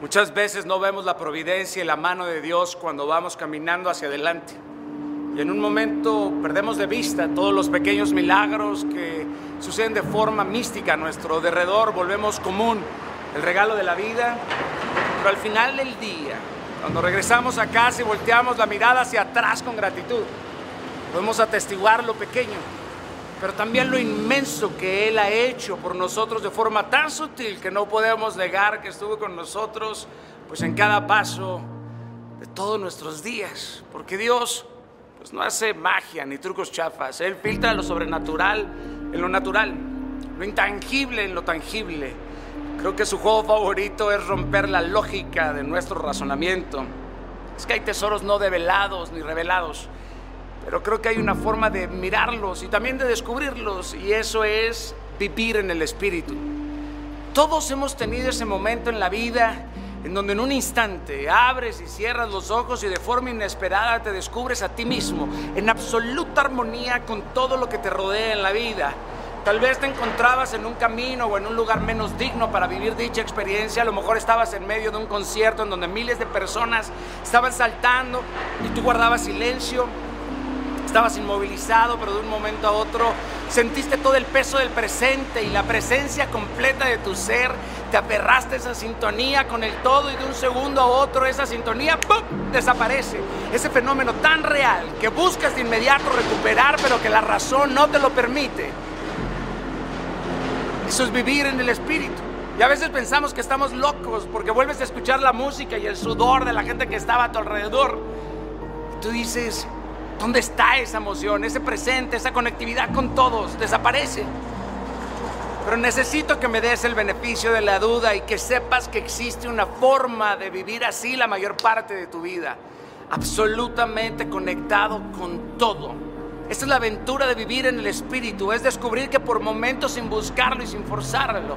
Muchas veces no vemos la providencia y la mano de Dios cuando vamos caminando hacia adelante. Y en un momento perdemos de vista todos los pequeños milagros que suceden de forma mística a nuestro derredor, volvemos común el regalo de la vida, pero al final del día, cuando regresamos a casa y volteamos la mirada hacia atrás con gratitud, podemos atestiguar lo pequeño, pero también lo inmenso que Él ha hecho por nosotros de forma tan sutil que no podemos negar que estuvo con nosotros pues en cada paso de todos nuestros días, porque Dios pues no hace magia ni trucos chafas, Él filtra lo sobrenatural en lo natural, lo intangible en lo tangible. Creo que su juego favorito es romper la lógica de nuestro razonamiento. Es que hay tesoros no develados ni revelados pero creo que hay una forma de mirarlos y también de descubrirlos y eso es vivir en el Espíritu. Todos hemos tenido ese momento en la vida en donde en un instante abres y cierras los ojos y de forma inesperada te descubres a ti mismo en absoluta armonía con todo lo que te rodea en la vida. Tal vez te encontrabas en un camino o en un lugar menos digno para vivir dicha experiencia. A lo mejor estabas en medio de un concierto en donde miles de personas estaban saltando y tú guardabas silencio Estabas inmovilizado, pero de un momento a otro sentiste todo el peso del presente y la presencia completa de tu ser. Te aferraste a esa sintonía con el todo y de un segundo a otro esa sintonía ¡pum! desaparece. Ese fenómeno tan real que buscas de inmediato recuperar, pero que la razón no te lo permite. Eso es vivir en el espíritu. Y a veces pensamos que estamos locos porque vuelves a escuchar la música y el sudor de la gente que estaba a tu alrededor. Y tú dices, ¿Dónde está esa emoción, ese presente, esa conectividad con todos? Desaparece. Pero necesito que me des el beneficio de la duda y que sepas que existe una forma de vivir así la mayor parte de tu vida. Absolutamente conectado con todo. Esta es la aventura de vivir en el Espíritu, es descubrir que por momentos sin buscarlo y sin forzarlo,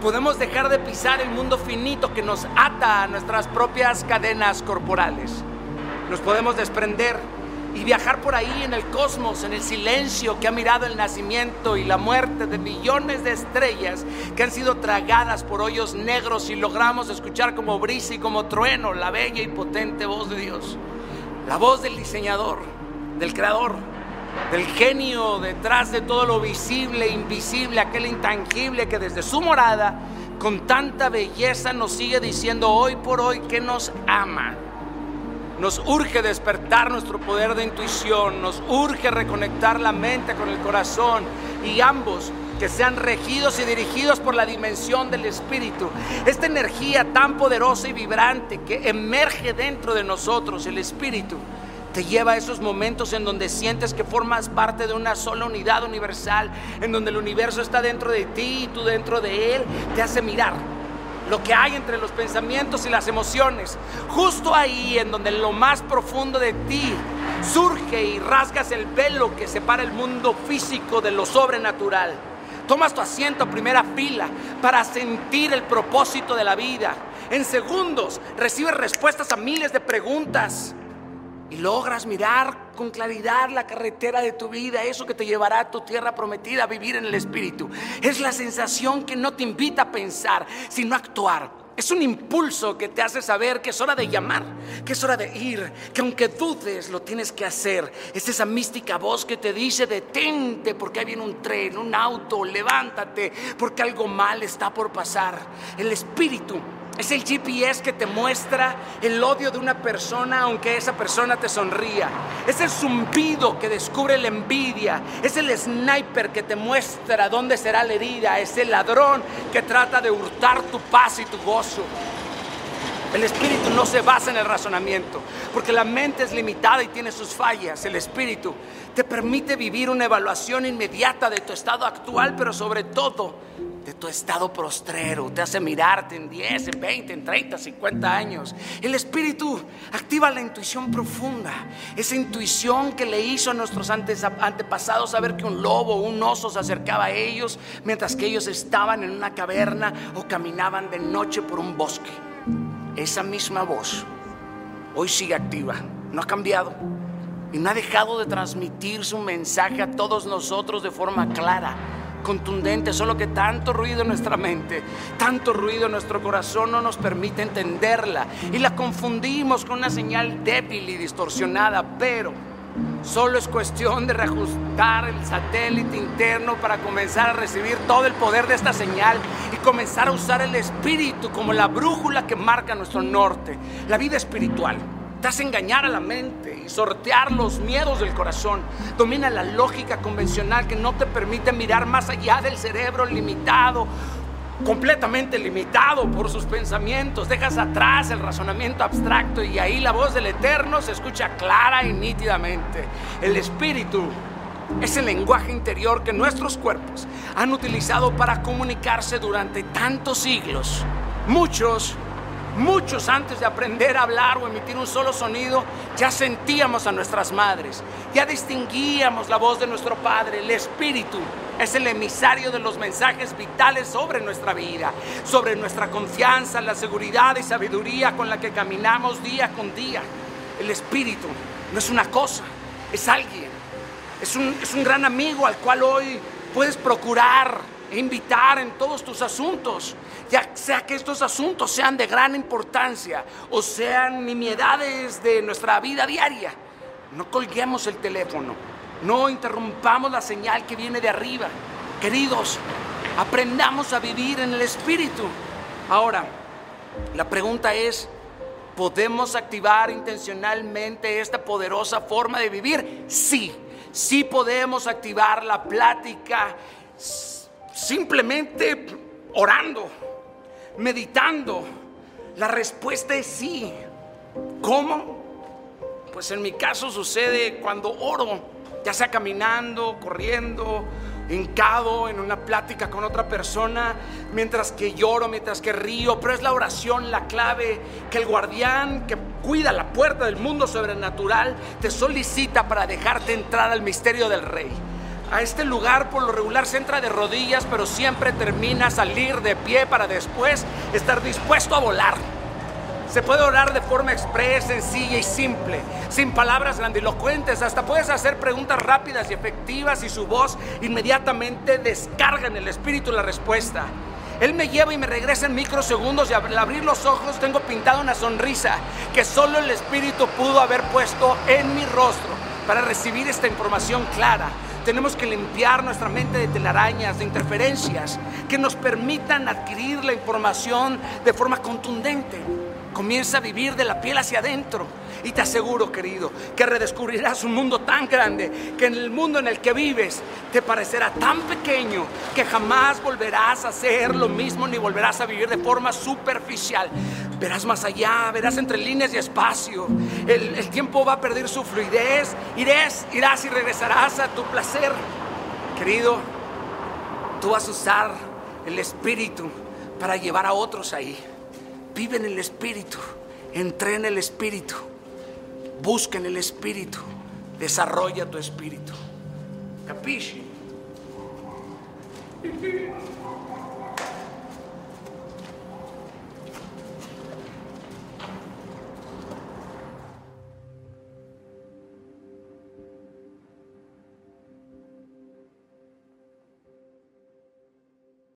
podemos dejar de pisar el mundo finito que nos ata a nuestras propias cadenas corporales. Nos podemos desprender y viajar por ahí en el cosmos, en el silencio que ha mirado el nacimiento y la muerte de millones de estrellas que han sido tragadas por hoyos negros y logramos escuchar como brisa y como trueno la bella y potente voz de Dios. La voz del diseñador, del creador, del genio detrás de todo lo visible invisible, aquel intangible que desde su morada con tanta belleza nos sigue diciendo hoy por hoy que nos ama nos urge despertar nuestro poder de intuición, nos urge reconectar la mente con el corazón y ambos que sean regidos y dirigidos por la dimensión del Espíritu. Esta energía tan poderosa y vibrante que emerge dentro de nosotros, el Espíritu, te lleva a esos momentos en donde sientes que formas parte de una sola unidad universal, en donde el universo está dentro de ti y tú dentro de él, te hace mirar lo que hay entre los pensamientos y las emociones. Justo ahí en donde lo más profundo de ti surge y rasgas el velo que separa el mundo físico de lo sobrenatural. Tomas tu asiento a primera fila para sentir el propósito de la vida. En segundos recibes respuestas a miles de preguntas y logras mirar con claridad la carretera de tu vida, eso que te llevará a tu tierra prometida, a vivir en el Espíritu. Es la sensación que no te invita a pensar, sino a actuar. Es un impulso que te hace saber que es hora de llamar, que es hora de ir, que aunque dudes lo tienes que hacer. Es esa mística voz que te dice detente porque ahí viene un tren, un auto, levántate porque algo mal está por pasar. El Espíritu es el GPS que te muestra el odio de una persona aunque esa persona te sonría. Es el zumbido que descubre la envidia. Es el sniper que te muestra dónde será la herida. Es el ladrón que trata de hurtar tu paz y tu gozo. El espíritu no se basa en el razonamiento, porque la mente es limitada y tiene sus fallas. El espíritu te permite vivir una evaluación inmediata de tu estado actual, pero sobre todo de tu estado prostrero, te hace mirarte en 10, en 20, en 30, 50 años. El Espíritu activa la intuición profunda, esa intuición que le hizo a nuestros antepasados saber que un lobo o un oso se acercaba a ellos mientras que ellos estaban en una caverna o caminaban de noche por un bosque. Esa misma voz hoy sigue activa, no ha cambiado. Y no ha dejado de transmitir su mensaje a todos nosotros de forma clara contundente, solo que tanto ruido en nuestra mente, tanto ruido en nuestro corazón no nos permite entenderla. Y la confundimos con una señal débil y distorsionada, pero solo es cuestión de reajustar el satélite interno para comenzar a recibir todo el poder de esta señal y comenzar a usar el espíritu como la brújula que marca nuestro norte, la vida espiritual te engañar a la mente y sortear los miedos del corazón. Domina la lógica convencional que no te permite mirar más allá del cerebro limitado, completamente limitado por sus pensamientos. Dejas atrás el razonamiento abstracto y ahí la voz del Eterno se escucha clara y nítidamente. El Espíritu es el lenguaje interior que nuestros cuerpos han utilizado para comunicarse durante tantos siglos. Muchos Muchos antes de aprender a hablar o emitir un solo sonido, ya sentíamos a nuestras madres, ya distinguíamos la voz de nuestro Padre, el Espíritu. Es el emisario de los mensajes vitales sobre nuestra vida, sobre nuestra confianza, la seguridad y sabiduría con la que caminamos día con día. El Espíritu no es una cosa, es alguien. Es un, es un gran amigo al cual hoy puedes procurar e invitar en todos tus asuntos, ya sea que estos asuntos sean de gran importancia o sean nimiedades de nuestra vida diaria. No colguemos el teléfono, no interrumpamos la señal que viene de arriba. Queridos, aprendamos a vivir en el Espíritu. Ahora, la pregunta es, ¿podemos activar intencionalmente esta poderosa forma de vivir? Sí, sí podemos activar la plática simplemente orando, meditando. La respuesta es sí. ¿Cómo? Pues en mi caso sucede cuando oro, ya sea caminando, corriendo, hincado en una plática con otra persona, mientras que lloro, mientras que río, pero es la oración la clave que el guardián que cuida la puerta del mundo sobrenatural te solicita para dejarte entrar al misterio del rey a este lugar por lo regular se entra de rodillas, pero siempre termina salir de pie para después estar dispuesto a volar. Se puede orar de forma expresa, sencilla y simple, sin palabras grandilocuentes. Hasta puedes hacer preguntas rápidas y efectivas y su voz inmediatamente descarga en el espíritu la respuesta. Él me lleva y me regresa en microsegundos y al abrir los ojos tengo pintada una sonrisa que solo el espíritu pudo haber puesto en mi rostro para recibir esta información clara tenemos que limpiar nuestra mente de telarañas, de interferencias, que nos permitan adquirir la información de forma contundente. Comienza a vivir de la piel hacia adentro. Y te aseguro, querido, que redescubrirás un mundo tan grande que en el mundo en el que vives te parecerá tan pequeño que jamás volverás a hacer lo mismo ni volverás a vivir de forma superficial. Verás más allá, verás entre líneas y espacio. El, tiempo va a perder su fluidez. Irás, irás y regresarás a tu placer. Querido, tú vas a usar el espíritu para llevar a otros ahí. Vive en el espíritu, entrena el espíritu, busca en el espíritu, desarrolla tu espíritu. ¿Capisci?